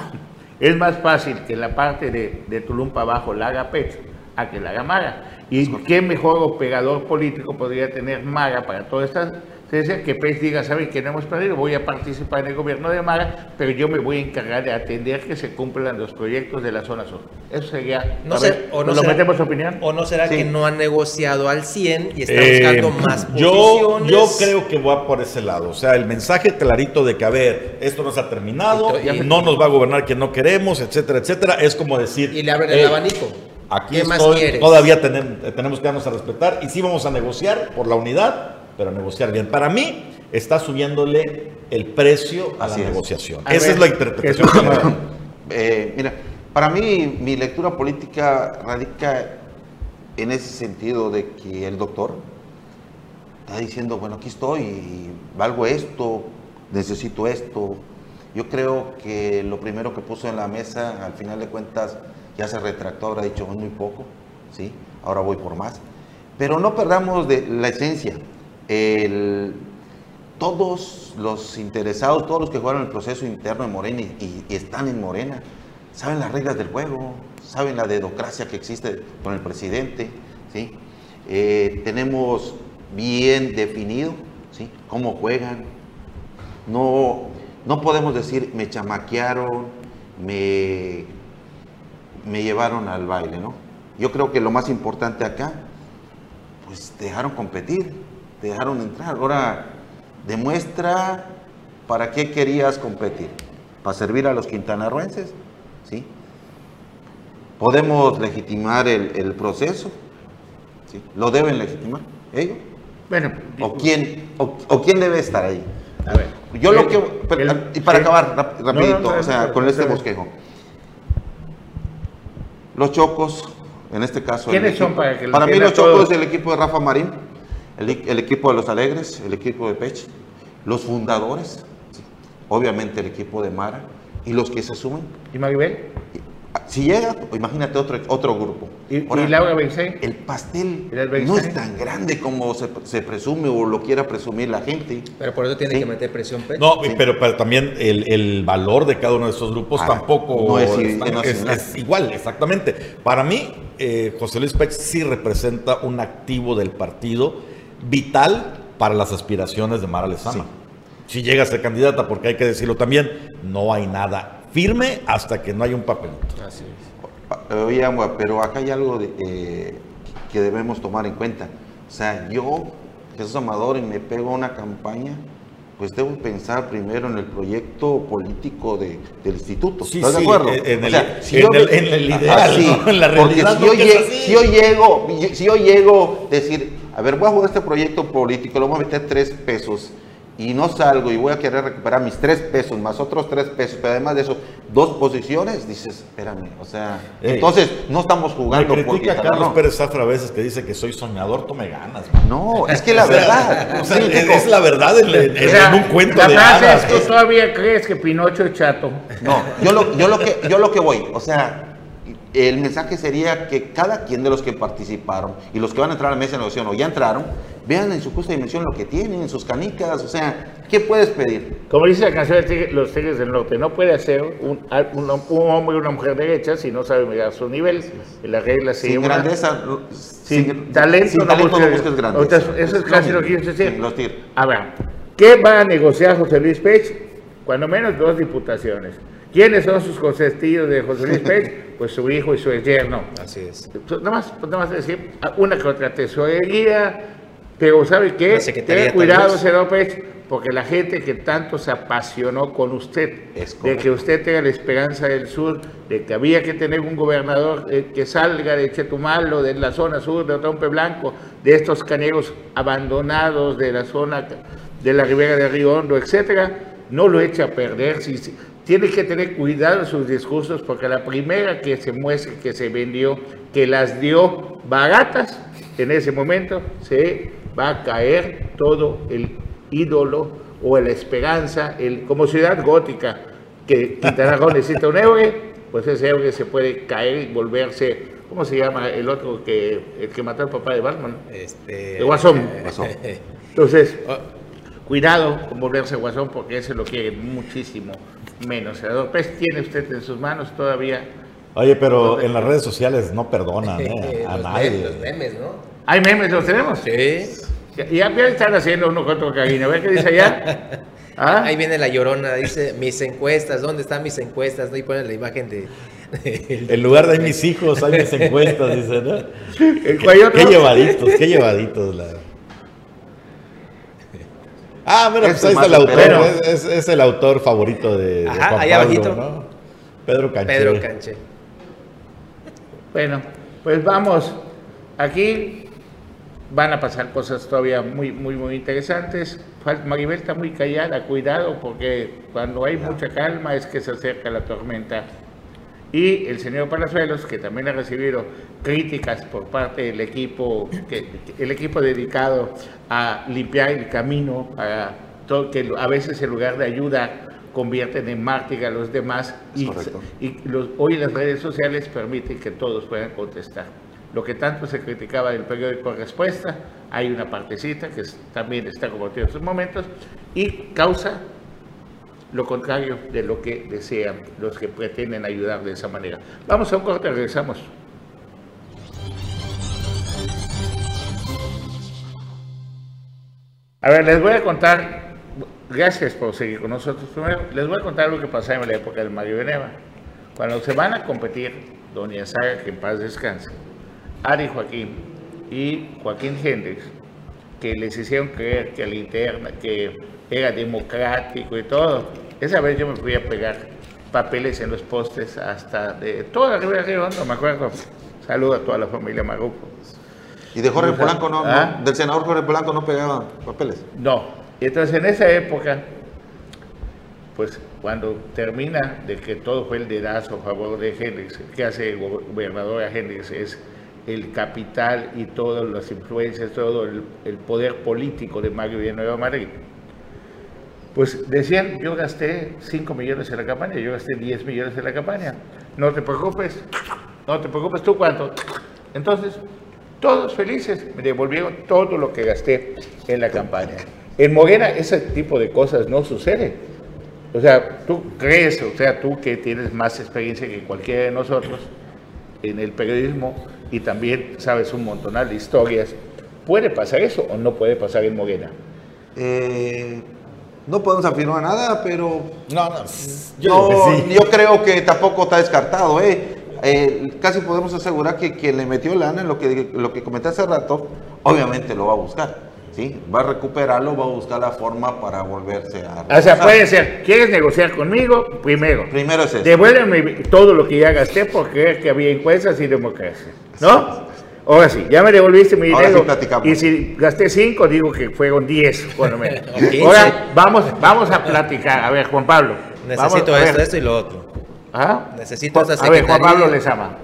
es más fácil que la parte de, de Tulum para abajo la haga Pech a que la haga Mara. Y qué mejor operador político podría tener Mara para todas estas decía que PES diga, ¿saben que no hemos perdido? Voy a participar en el gobierno de Mara, pero yo me voy a encargar de atender que se cumplan los proyectos de la zona sur. Eso sería... No sé, o no ¿Lo metemos opinión? ¿O no será que no han negociado al 100 y está buscando eh, más posiciones? Yo, yo creo que va por ese lado. O sea, el mensaje clarito de que, a ver, esto no se ha terminado, no nos va a gobernar quien no queremos, etcétera, etcétera, es como decir... Y le abren el abanico. Aquí estoy, todavía tenemos, tenemos que darnos a respetar y sí vamos a negociar por la unidad pero negociar bien. Para mí, está subiéndole el precio a la negociación. Esa es la interpretación. eh, mira, para mí, mi lectura política radica en ese sentido de que el doctor está diciendo, bueno, aquí estoy, valgo esto, necesito esto. Yo creo que lo primero que puso en la mesa, al final de cuentas, ya se retractó, habrá dicho muy poco, ¿sí? Ahora voy por más. Pero no perdamos de la esencia todos los interesados, todos los que jugaron el proceso interno en Morena y, están en Morena, saben las reglas del juego, saben la dedocracia que existe con el presidente, ¿sí? Eh, tenemos bien definido ¿sí? cómo juegan. No, no podemos decir me chamaquearon, me, me llevaron al baile, ¿no? Yo creo que lo más importante acá, pues dejaron competir, te dejaron entrar. Ahora, demuestra para qué querías competir. ¿Para servir a los quintanarruenses? ¿Sí? ¿Podemos legitimar el, proceso? ¿Sí? ¿Lo deben legitimar ellos? Bueno, ¿O quién, o, quién debe estar ahí? A ver, yo lo que... y para acabar rapidito, o sea, con este bosquejo. Los Chocos, en este caso. ¿Quiénes son para que Para mí los Chocos es el equipo de Rafa Marín, el, equipo de los Alegres, el equipo de Pech, los fundadores, obviamente el equipo de Mara y los que se sumen. ¿Y Maribel? Si llega, imagínate otro, otro grupo. ¿Y, Laura Bencé? El pastel no es tan grande como se, presume o lo quiera presumir la gente. Pero por eso tiene que meter presión. No, pero, pero, también el, valor de cada uno de esos grupos ah, tampoco es, igual, exactamente. Para mí, eh, José Luis Pech sí representa un activo del partido vital para las aspiraciones de Mara Lezama. Si llega a ser candidata, porque hay que decirlo también, no hay nada firme hasta que no haya un papel. Así es. Oye, pero acá hay algo eh, que debemos tomar en cuenta. O sea, yo, Jesús Amador, y me pego a una campaña, pues debo pensar primero en el proyecto político del instituto. ¿Estás de acuerdo? En, el, ideal, en la realidad. Porque si, yo llego, si yo llego a decir, a ver, voy a jugar este proyecto político, le voy a meter tres pesos y no salgo y voy a querer recuperar mis tres pesos más otros tres pesos, pero además de eso, dos posiciones, dices, espérame, o sea, entonces no estamos jugando. Me critica a Carlos Pérez Zafra a veces que dice que soy soñador, tú me ganas. No, es que la verdad. es, la verdad en, un cuento la de frase es que todavía crees que Pinocho es chato. No, yo lo, yo lo, que, yo lo que voy, o sea, el mensaje sería que cada quien de los que participaron y los que van a entrar a la mesa de negociación o ya entraron, vean en su justa dimensión lo que tienen, en sus canicas, o sea, ¿qué puedes pedir? Como dice la canción de Los Tigres del Norte, no puede ser un, hombre y una mujer derecha si no sabe mirar su nivel. La regla se sin grandeza, sin, talento, no, busques grandeza. Eso es casi lo que quiero decir. A ver, ¿qué va a negociar José Luis Pech? Cuando menos dos diputaciones. ¿Quiénes son sus consentidos de José Luis Pech? Pues su hijo y su yerno. Así es. Nada más, nada más decir, una que otra tesorería, pero ¿sabe qué? Ten cuidado, señor Pech, porque la gente que tanto se apasionó con usted, de que usted tenga la esperanza del sur, de que había que tener un gobernador eh, que salga de Chetumal o de la zona sur de Otompe Blanco, de estos caneros abandonados de la zona de la ribera de Río Hondo, etcétera, no lo eche a perder. Si, tiene que tener cuidado en sus discursos porque la primera que se muestre que se vendió, que las dio baratas, en ese momento se va a caer todo el ídolo o la esperanza, el, como ciudad gótica, que Quintana Roo necesita un héroe, pues ese héroe se puede caer y volverse, ¿cómo se llama el otro que, el que mató al papá de Batman? Este... El Guasón. Entonces, oh. cuidado con volverse Guasón porque ese lo quiere muchísimo menos. Senador Pérez, tiene usted en sus manos todavía. Oye, pero en las redes sociales no perdonan ¿eh? a nadie. Los memes, ¿no? ¿Hay memes? ¿Los tenemos? Sí. Ya, ya están haciendo uno con otro cariño. A ver qué dice allá. ¿Ah? Ahí viene la llorona, dice mis encuestas, ¿dónde están mis encuestas? Ahí ponen la imagen de. En lugar de mis hijos, hay mis encuestas, dice, ¿no? qué, llevaditos, qué llevaditos. La... Ah, mira, pues ahí está el autor. Es, el autor favorito de, Ajá, ahí abajito. ¿no? Pedro Canche. Pedro Canche. Bueno, pues vamos. Aquí van a pasar cosas todavía muy, muy, muy interesantes. Maribel está muy callada, cuidado, porque cuando hay mucha calma es que se acerca la tormenta y el señor Palazuelos, que también ha recibido críticas por parte del equipo, que, el equipo dedicado a limpiar el camino, todo, que a veces en lugar de ayuda convierten en mártir a los demás y, y los, hoy las redes sociales permiten que todos puedan contestar. Lo que tanto se criticaba del periódico Respuesta, hay una partecita que también está compartida en estos momentos y causa lo contrario de lo que desean los que pretenden ayudar de esa manera. Vamos a un corte, regresamos. A ver, les voy a contar, gracias por seguir con nosotros primero, les voy a contar lo que pasaba en la época del Mario Beneva. Cuando se van a competir, Doña Saga, que en paz descanse, Ari Joaquín y Joaquín Hendrix, que les hicieron creer que la interna, que era democrático y todo. Esa vez yo me fui a pegar papeles en los postes hasta de toda la Ribera de no me acuerdo. Saludo a toda la familia Maruco. ¿Y de Jorge Polanco no, ¿Ah? del senador Jorge Polanco no pegaba papeles? No. Y entonces en esa época, pues cuando termina de que todo fue el dedazo a favor de Hendrix, ¿qué hace el gobernador a Hendrix? Es el capital y todas las influencias, todo el, poder político de Mario Nueva Madrid. Pues decían, yo gasté 5 millones en la campaña, yo gasté 10 millones en la campaña. No te preocupes, no te preocupes, ¿tú cuánto? Entonces, todos felices, me devolvieron todo lo que gasté en la campaña. En Morena ese tipo de cosas no sucede. O sea, tú crees, o sea, tú que tienes más experiencia que cualquiera de nosotros en el periodismo y también sabes un montonal de historias, ¿puede pasar eso o no puede pasar en Morena? Eh, no podemos afirmar nada, pero no, no, yo, yo creo que tampoco está descartado. ¿eh? Eh, casi podemos asegurar que quien le metió lana, lo que, lo que comenté hace rato, obviamente lo va a buscar. ¿sí? Va a recuperarlo, va a buscar la forma para volverse a... O sea, puede ser, ¿quieres negociar conmigo? Primero. Primero es eso. Devuélveme todo lo que ya gasté porque que había encuestas y democracia. ¿No? Ahora sí, ya me devolviste mi dinero. y si gasté cinco, digo que fueron 10, bueno, Ahora vamos, vamos a platicar. A ver, Juan Pablo. Necesito esto, esto y lo otro. ¿Ah? Necesito esa A ver, Juan Pablo les ama.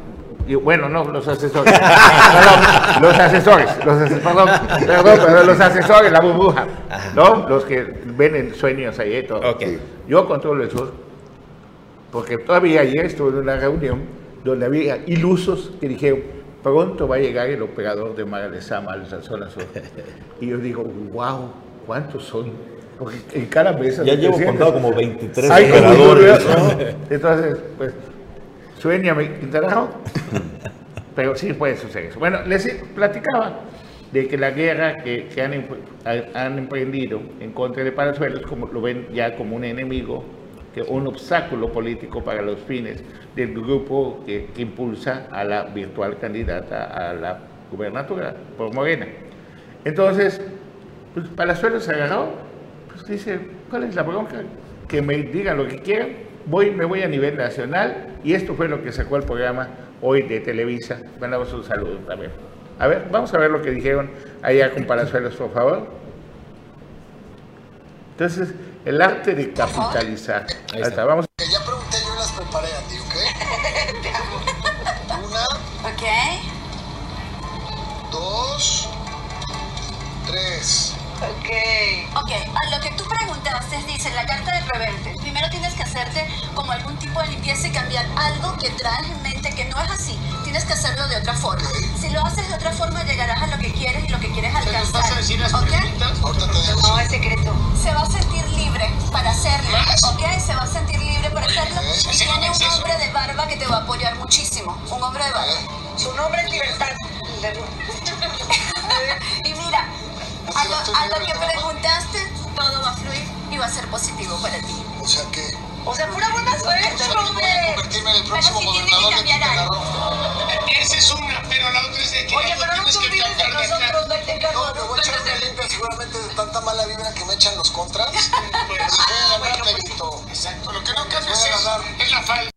Y, bueno, no, los asesores. los asesores, los asesores, perdón, perdón, pero los asesores, la burbuja, ¿no? Los que ven en sueños ahí y todo. Okay. Yo controlo el sur, porque todavía ayer estuve en una reunión donde había ilusos que dijeron, pronto va a llegar el operador de Mar de Sama a. Y yo digo, wow, ¿cuántos son? Porque en cada mesa... Ya llevo contado como 23 operadores. Entonces, pues Sueñame, Quintana pero sí puede suceder eso. Bueno, les platicaba de que la guerra que, han, emprendido en contra de Palazuelos, como lo ven ya como un enemigo, que un obstáculo político para los fines del grupo que, impulsa a la virtual candidata a la gubernatura por Morena. Entonces, pues Palazuelos se agarró, pues dice, ¿cuál es la bronca? Que me digan lo que quieran, voy, me voy a nivel nacional y esto fue lo que sacó el programa hoy de Televisa. Mandamos un saludo también. A ver, vamos a ver lo que dijeron allá con Palazuelos, por favor. Entonces, el arte de capitalizar. Ahí está, vamos. Ya pregunté, yo las preparé a ti, ¿ok? Una. Ok. Dos. Tres. Ok. Ok, a lo que tú preguntaste, dice la carta de rebelde. Primero tienes que hacerte como algún tipo de limpieza y cambiar algo que traes en mente que no es así. Tienes que hacerlo de otra forma. Si lo haces de otra forma, llegarás a lo que quieres y lo que quieres alcanzar. ¿Vas a decir las No, es secreto. Se va a sentir libre para hacerlo, ¿ok? Se va a sentir libre para hacerlo. Y tiene un hombre de barba que te va a apoyar muchísimo. Un hombre de barba. Su nombre es Libertad. y mira, a lo, a lo que preguntaste, todo va a fluir y va a ser positivo para ti. O sea que. O sea, pura buena suerte, hombre. Convertirme en el próximo pero si tiene que cambiar algo. Esa es una, pero la otra es de que. Oye, pero no te olvides de nosotros, no voy a una limpia seguramente de tanta mala vibra que me echan los contras. pues, bueno, Exacto, lo que no cambia es, es la falta.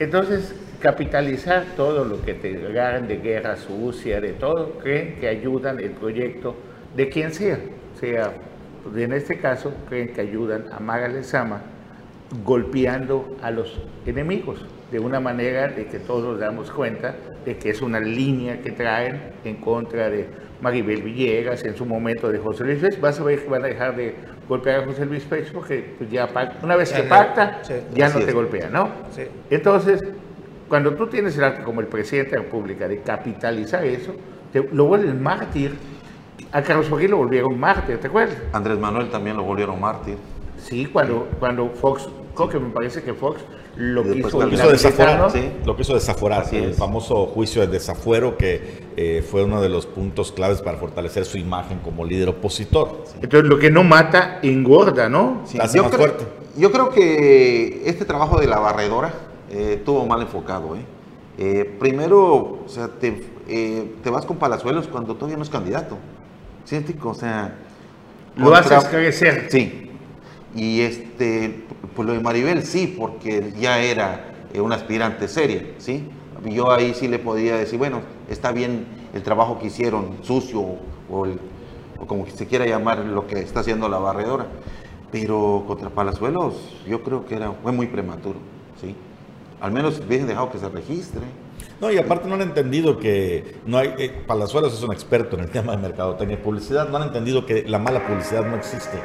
Entonces, capitalizar todo lo que te hagan de guerra sucia, de todo, creen que ayudan el proyecto de quien sea, sea, en este caso, creen que ayudan a Maga Lezama golpeando a los enemigos, de una manera de que todos nos damos cuenta de que es una línea que traen en contra de Maribel Villegas, en su momento de José Luis Pérez. Vas a ver que van a dejar de golpear a José Luis Pérez porque pues, ya una vez que pacta, ya no te golpea, ¿no? Entonces, cuando tú tienes el arte como el presidente de la República de capitalizar eso, te, lo vuelves mártir. A Carlos Joaquín lo volvieron mártir, ¿te acuerdas? Andrés Manuel también lo volvieron mártir. Sí, cuando, cuando Fox, creo que me parece que Fox lo quiso, lo quiso desaforar, ¿sí? lo quiso desaforar, el famoso juicio de desafuero que eh, fue uno de los puntos claves para fortalecer su imagen como líder opositor. Entonces lo que no mata engorda, ¿no? yo, creo, yo creo que este trabajo de la barredora eh, estuvo mal enfocado. ¿eh? ¿eh? primero, o sea, te, eh, te, vas con Palazuelos cuando todavía no es candidato. ¿Sí, O sea... Lo haces crecer. Sí. Y este, pues lo de Maribel sí, porque ya era un aspirante seria, ¿sí? Yo ahí sí le podía decir, bueno, está bien el trabajo que hicieron, sucio, o, o como se quiera llamar lo que está haciendo la barredora. Pero contra Palazuelos yo creo que era, fue muy prematuro, ¿sí? Al menos hubiesen dejado que se registre. No, y aparte no han entendido que no hay, eh, Palazuelos es un experto en el tema de mercadotecnia y publicidad, no han entendido que la mala publicidad no existe.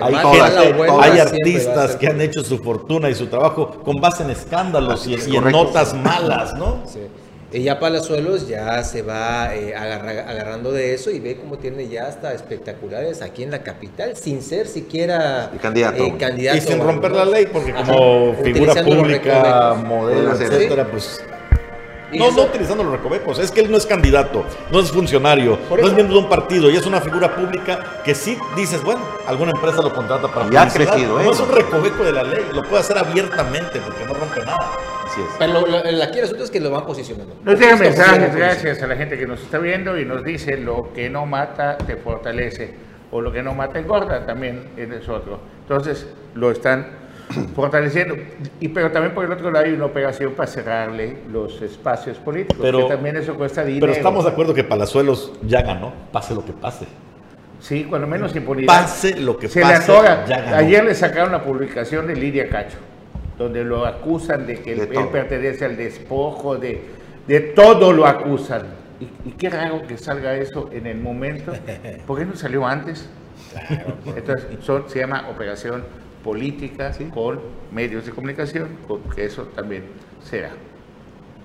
hay, hay artistas que han hecho su fortuna y su trabajo con base en escándalos y, en notas malas, ¿no? Sí. Y ya Palazuelos ya se va eh, agarrando de eso y ve cómo tiene ya hasta espectaculares aquí en la capital, sin ser siquiera candidato. Eh, candidato. Y sin romper la ley, porque como figura pública, modelo, etcétera, pues no, no utilizando los recovecos, es que él no es candidato, no es funcionario, no es miembro de un partido y es una figura pública que sí dices, bueno, alguna empresa lo contrata para ya ha crecido, ¿eh? No es un recoveco de la ley, lo puede hacer abiertamente porque no rompe nada. Así es. Pero lo, lo, aquí el asunto es que lo van posicionando. Nos dejan mensajes, gracias a la gente que nos está viendo y nos dice lo que no mata te fortalece o lo que no mata engorda también es otro. Entonces lo están fortaleciendo. Y, pero también por el otro lado hay una operación para cerrarle los espacios políticos, pero, que también eso cuesta dinero. Pero estamos de acuerdo que Palazuelos ya ganó, pase lo que pase. Sí, cuando menos impunidad. Pase lo que se pase. Le. Ayer le sacaron la publicación de Lidia Cacho, donde lo acusan de que él, pertenece al despojo, de, de todo lo acusan. Y, qué raro que salga eso en el momento. ¿Por qué no salió antes? Entonces, se llama Operación política con medios de comunicación, que eso también sea.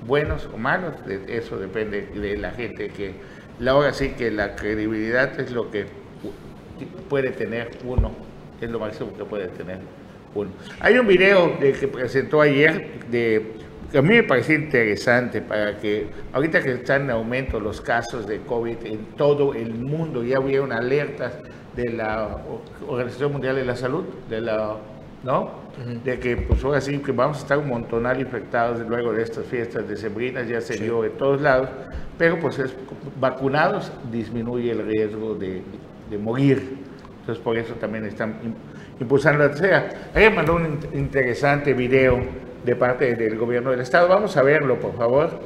Buenos o malos, eso depende de la gente que... La hora sí que la credibilidad es lo que puede tener uno, es lo máximo que puede tener uno. Hay un video de, que presentó ayer de que a mí me pareció interesante para que ahorita que están en aumento los casos de COVID en todo el mundo, ya una alertas de la Organización Mundial de la Salud, de la, ¿no? De que pues ahora sí que vamos a estar un montonal infectados luego de estas fiestas de sembrinas, ya se dio de todos lados, pero pues es, vacunados disminuye el riesgo de, de morir. Entonces por eso también están impulsando la sea. Ayer mandó un interesante video de parte del gobierno del estado. Vamos a verlo, por favor.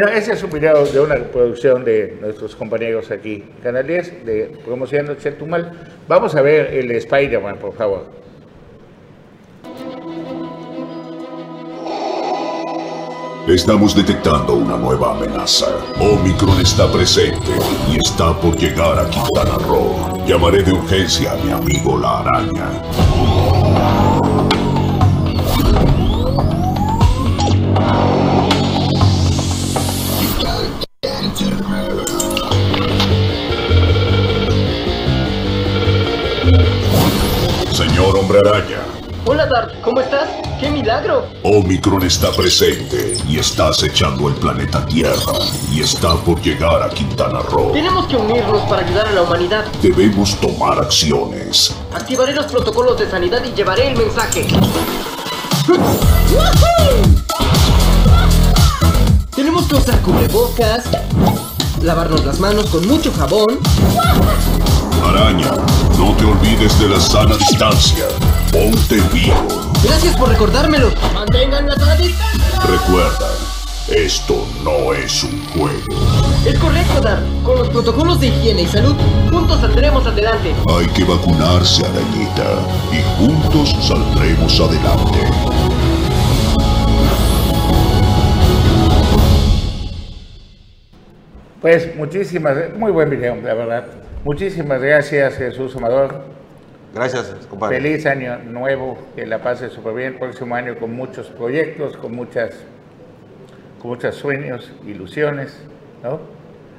Bueno, ese es un video de una producción de nuestros compañeros aquí, Canal 10, de Promocionando Chetumal. Vamos a ver el Spider-Man, por favor. Estamos detectando una nueva amenaza. Omicron está presente y está por llegar a Quintana Roo. Llamaré de urgencia a mi amigo la araña. Hombre Araña. Hola Dart, ¿cómo estás? ¡Qué milagro! Omicron está presente y está acechando el planeta Tierra y está por llegar a Quintana Roo. Tenemos que unirnos para ayudar a la humanidad. Debemos tomar acciones. Activaré los protocolos de sanidad y llevaré el mensaje. Tenemos que usar cubrebocas, lavarnos las manos con mucho jabón. Araña, no te olvides de la sana distancia. Ponte vivo. Gracias por recordármelo. Mantengan la sana distancia. Recuerda, esto no es un juego. Es correcto, Dar. Con los protocolos de higiene y salud, juntos saldremos adelante. Hay que vacunarse, arañita. Y juntos saldremos adelante. Pues muchísimas, muy buen video, la verdad. Muchísimas gracias, Jesús Amador. Gracias, compadre. Feliz año nuevo, que la pase súper bien. Próximo año con muchos proyectos, con muchas, con muchos sueños, ilusiones, ¿no?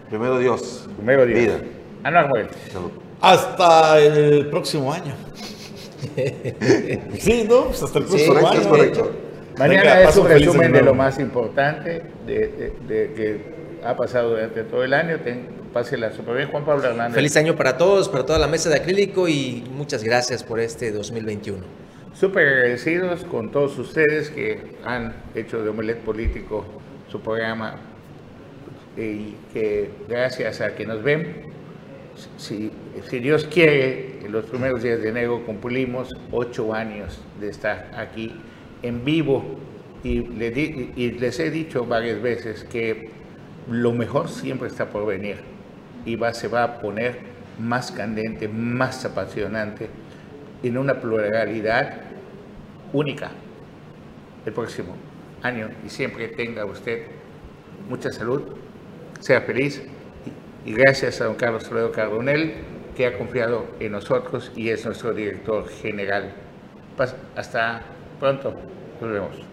Primero Dios. Primero Dios. Vida. Hasta el próximo año. sí, ¿no? Pues hasta el próximo año. Es correcto. Mañana es un resumen de lo más importante de, de que ha pasado durante todo el año. Ten, Pásela súper bien, Juan Pablo Hernández. Feliz año para todos, para toda la mesa de acrílico y muchas gracias por este 2021. Súper agradecidos con todos ustedes que han hecho de Omelet Político su programa y que gracias a que nos ven, si, si Dios quiere, en los primeros días de enero cumplimos ocho años de estar aquí en vivo y, les he dicho varias veces que lo mejor siempre está por venir y va, se va a poner más candente, más apasionante en una pluralidad única el próximo año y siempre tenga usted mucha salud, sea feliz y gracias a don Carlos Toledo Cardonel que ha confiado en nosotros y es nuestro director general. Hasta pronto, nos vemos.